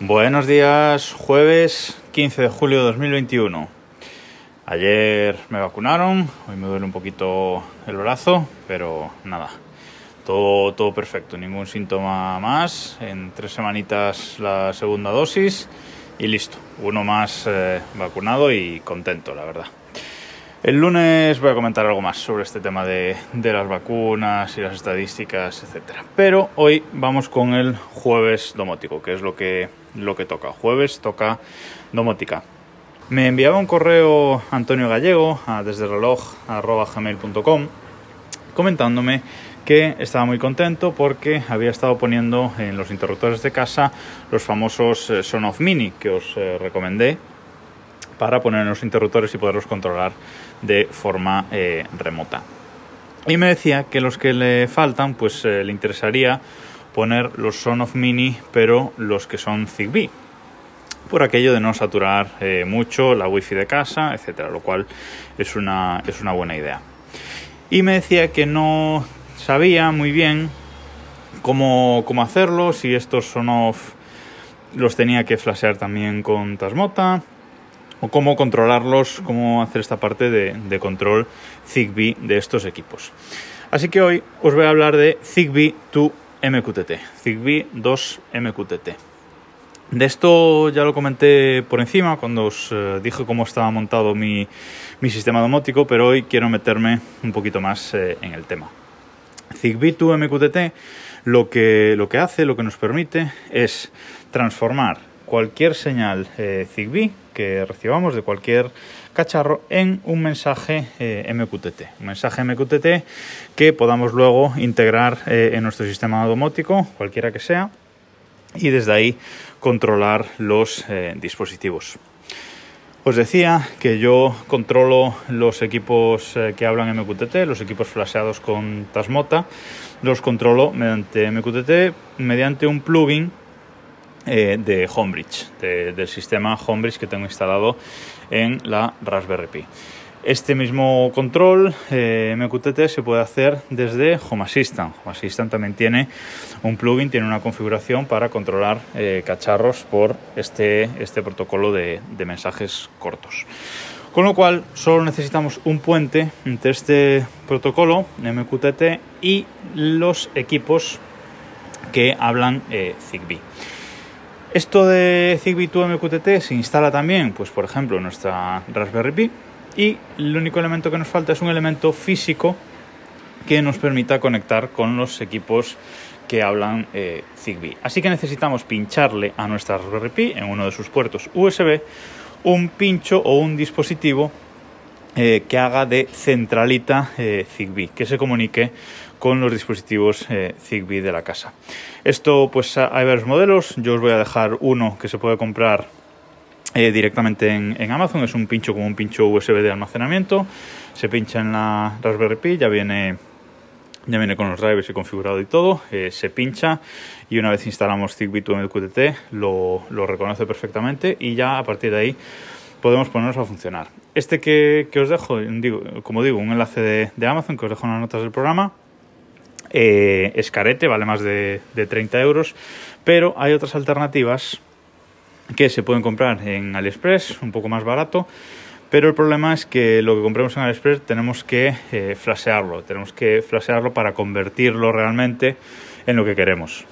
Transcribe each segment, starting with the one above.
Buenos días, jueves 15 de julio de 2021. Ayer me vacunaron, hoy me duele un poquito el brazo, pero nada, todo, todo perfecto, ningún síntoma más. En tres semanitas la segunda dosis y listo, uno más eh, vacunado y contento, la verdad. El lunes voy a comentar algo más sobre este tema de, las vacunas y las estadísticas, etcétera. Pero hoy vamos con el jueves domótico, que es lo que, lo que toca. Jueves toca domótica. Me enviaba un correo Antonio Gallego a desde reloj.gmail.com comentándome que estaba muy contento porque había estado poniendo en los interruptores de casa los famosos eh, Sonoff Mini que os eh, recomendé para poner los interruptores y poderlos controlar de forma eh, remota. Y me decía que los que le faltan, pues eh, le interesaría poner los Son of Mini, pero los que son Zigbee. Por aquello de no saturar eh, mucho la wifi de casa, etcétera, lo cual es una, es una buena idea. Y me decía que no sabía muy bien cómo, cómo hacerlo, si estos son off los tenía que flashear también con Tasmota, cómo controlarlos, cómo hacer esta parte de, control Zigbee de estos equipos. Así que hoy os voy a hablar de Zigbee 2 MQTT, Zigbee 2 MQTT. De esto ya lo comenté por encima cuando os eh, dije cómo estaba montado mi, sistema domótico, pero hoy quiero meterme un poquito más eh, en el tema. Zigbee 2 MQTT lo que, lo que hace, lo que nos permite es transformar cualquier señal eh, Zigbee que recibamos de cualquier cacharro en un mensaje eh, MQTT. Un mensaje MQTT que podamos luego integrar eh, en nuestro sistema domótico, cualquiera que sea, y desde ahí controlar los eh, dispositivos. Os decía que yo controlo los equipos que hablan MQTT, los equipos flasheados con Tasmota, los controlo mediante MQTT, mediante un plugin eh, de Homebridge, del sistema Homebridge que tengo instalado en la Raspberry Pi. Este mismo control eh, MQTT se puede hacer desde Home Assistant. Home Assistant también tiene un plugin, tiene una configuración para controlar eh, cacharros por este, este protocolo de, de mensajes cortos. Con lo cual solo necesitamos un puente entre este protocolo MQTT y los equipos que hablan Zigbee. Esto de Zigbee 2 MQTT se instala también, pues por ejemplo, en nuestra Raspberry Pi y el único elemento que nos falta es un elemento físico que nos permita conectar con los equipos que hablan eh, Zigbee. Así que necesitamos pincharle a nuestra Raspberry Pi en uno de sus puertos USB un pincho o un dispositivo eh, que haga de centralita eh, Zigbee, que se comunique con los dispositivos eh, Zigbee de la casa. Esto pues hay varios modelos, yo os voy a dejar uno que se puede comprar eh, directamente en, Amazon, es un pincho como un pincho USB de almacenamiento, se pincha en la Raspberry Pi, ya viene ya viene con los drivers y configurado y todo, eh, se pincha y una vez instalamos Zigbee 2 MQTT lo, lo reconoce perfectamente y ya a partir de ahí podemos ponernos a funcionar. Este que, os dejo, digo, como digo, un enlace de, de Amazon que os dejo en las notas del programa, eh, es vale más de, 30 euros, pero hay otras alternativas que se pueden comprar en AliExpress, un poco más barato, pero el problema es que lo que compremos en AliExpress tenemos que eh, flashearlo, tenemos que flashearlo para convertirlo realmente en lo que queremos,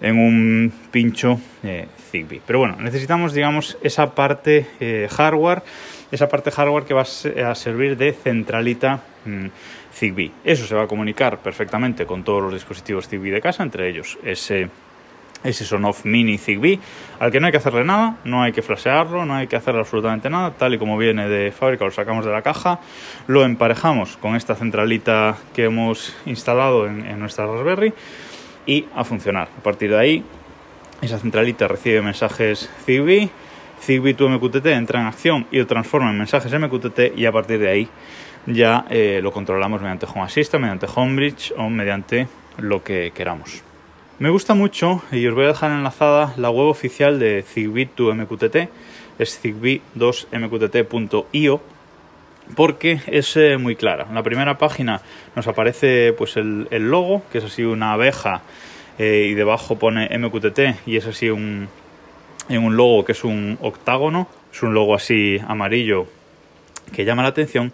en un pincho eh, Zigbee. Pero bueno, necesitamos, digamos, esa parte eh, hardware, esa parte hardware que va a servir de centralita mm, Zigbee. Eso se va a comunicar perfectamente con todos los dispositivos Zigbee de casa, entre ellos ese, ese Sonoff Mini Zigbee, al que no hay que hacerle nada, no hay que flashearlo, no hay que hacerle absolutamente nada, tal y como viene de fábrica, lo sacamos de la caja, lo emparejamos con esta centralita que hemos instalado en, nuestra Raspberry y a funcionar. A partir de ahí, esa centralita recibe mensajes Zigbee, Zigbee to MQTT entra en acción y lo transforma en mensajes MQTT y a partir de ahí ya eh, lo controlamos mediante Home Assistant, mediante Homebridge o mediante lo que queramos. Me gusta mucho y os voy a dejar enlazada la web oficial de Zigbee 2 MQTT, es zigbee2mqtt.io porque es eh, muy clara. En la primera página nos aparece pues el, logo, que es así una abeja eh, y debajo pone MQTT y es así un, en un logo que es un octágono, es un logo así amarillo que llama la atención.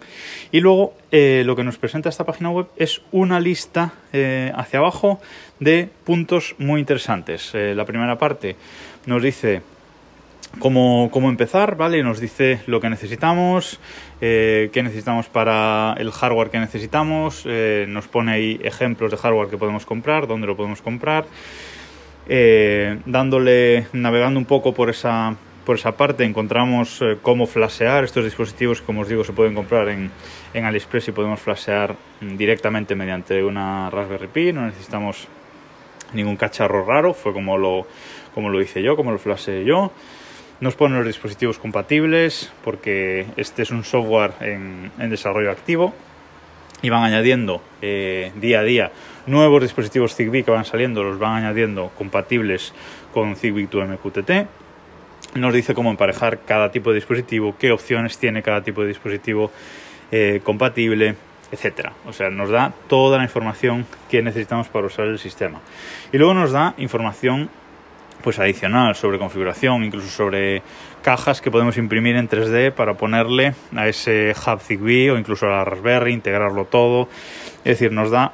Y luego eh, lo que nos presenta esta página web es una lista eh, hacia abajo de puntos muy interesantes. Eh, la primera parte nos dice cómo, cómo, empezar, ¿vale? Nos dice lo que necesitamos, qué necesitamos para el hardware que necesitamos, nos pone ahí ejemplos de hardware que podemos comprar, dónde lo podemos comprar, dándole, navegando un poco por esa por esa parte encontramos eh, cómo flashear estos dispositivos, como os digo, se pueden comprar en, en AliExpress y podemos flashear directamente mediante una Raspberry Pi, no necesitamos ningún cacharro raro, fue como lo, como lo hice yo, como lo flasheé yo. Nos ponen los dispositivos compatibles porque este es un software en, desarrollo activo. Y van añadiendo eh, día a día nuevos dispositivos Zigbee que van saliendo, los van añadiendo compatibles con Zigbee 2MQTT nos dice cómo emparejar cada tipo de dispositivo, qué opciones tiene cada tipo de dispositivo eh, compatible, etcétera. O sea, nos da toda la información que necesitamos para usar el sistema. Y luego nos da información pues adicional sobre configuración, incluso sobre cajas que podemos imprimir en 3D para ponerle a ese hub Zigbee o incluso a la Raspberry, integrarlo todo. Es decir, nos da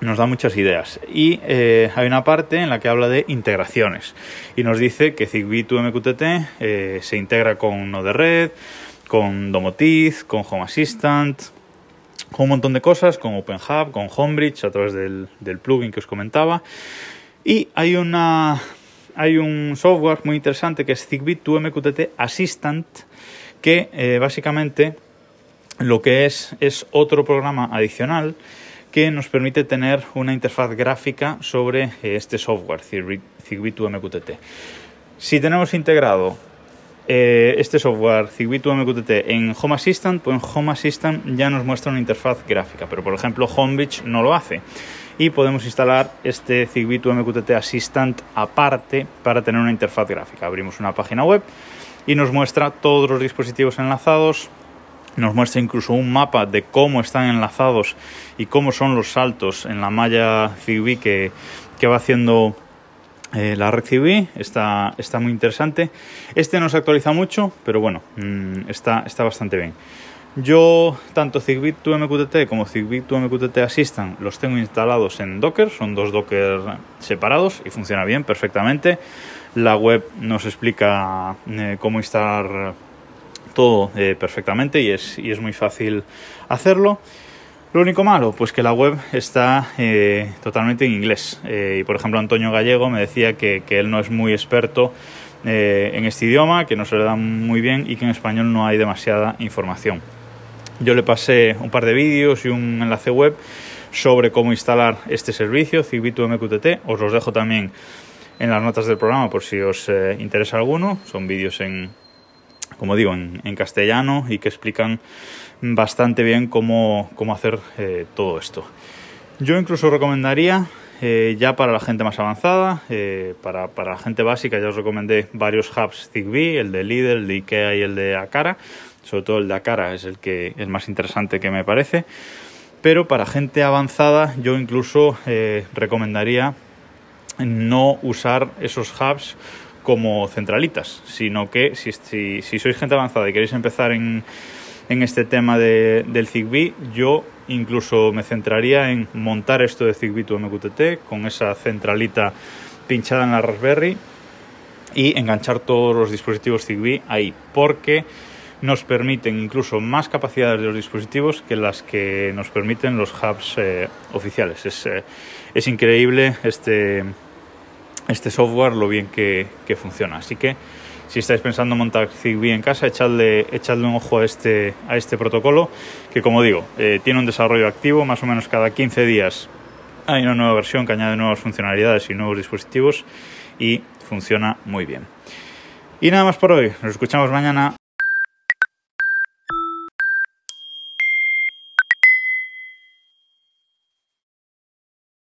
nos da muchas ideas. Y eh, hay una parte en la que habla de integraciones y nos dice que Zigbee 2MQTT eh, se integra con Node-RED, con Domotiz, con Home Assistant, con un montón de cosas, con OpenHub, con Homebridge a través del, plugin que os comentaba. Y hay una hay un software muy interesante que es Zigbee 2MQTT Assistant que eh, básicamente lo que es es otro programa adicional que nos permite tener una interfaz gráfica sobre eh, este software, Zigbee 2MQTT. Si tenemos integrado eh, este software Zigbee 2MQTT en Home Assistant, pues en Home Assistant ya nos muestra una interfaz gráfica, pero por ejemplo Homebridge no lo hace. Y podemos instalar este Zigbee 2MQTT Assistant aparte para tener una interfaz gráfica. Abrimos una página web y nos muestra todos los dispositivos enlazados, nos muestra incluso un mapa de cómo están enlazados y cómo son los saltos en la malla Zigbee que, que va haciendo eh, la red. Está, está muy interesante. Este no se actualiza mucho, pero bueno, mm, está, está bastante bien. Yo, tanto Zigbee 2MQTT como Zigbee 2MQTT Assistant los tengo instalados en Docker, son dos Docker separados y funciona bien, perfectamente. La web nos explica eh, cómo instalar todo eh, perfectamente y es, y es muy fácil hacerlo. Lo único malo, pues que la web está eh, totalmente en inglés. Eh, y por ejemplo, Antonio Gallego me decía que, que él no es muy experto en este idioma, que no se le da muy bien y que en español no hay demasiada información. Yo le pasé un par de vídeos y un enlace web sobre cómo instalar este servicio, Zigbee MQTT. Os los dejo también en las notas del programa por si os interesa alguno. Son vídeos en, como digo, en, castellano y que explican bastante bien cómo, hacer eh, todo esto. Yo incluso recomendaría, eh, ya para la gente más avanzada, eh, para, la gente básica, ya os recomendé varios hubs Zigbee, el de Lidl, el de Ikea y el de Akara. Sobre todo el de Akara es el que es más interesante que me parece. Pero para gente avanzada, yo incluso recomendaría no usar esos hubs como centralitas, sino que si, si, sois gente avanzada y queréis empezar en, en este tema de, del Zigbee, yo incluso me centraría en montar esto de Zigbee to MQTT con esa centralita pinchada en la Raspberry y enganchar todos los dispositivos Zigbee ahí, porque nos permiten incluso más capacidades de los dispositivos que las que nos permiten los hubs eh, oficiales. Es, eh, es increíble este, este software lo bien que, funciona. Así que si estáis pensando montar Zigbee en casa, echadle, echadle un ojo a este, a este protocolo, que como digo, eh, tiene un desarrollo activo, más o menos cada 15 días hay una nueva versión que añade nuevas funcionalidades y nuevos dispositivos y funciona muy bien. Y nada más por hoy, nos escuchamos mañana.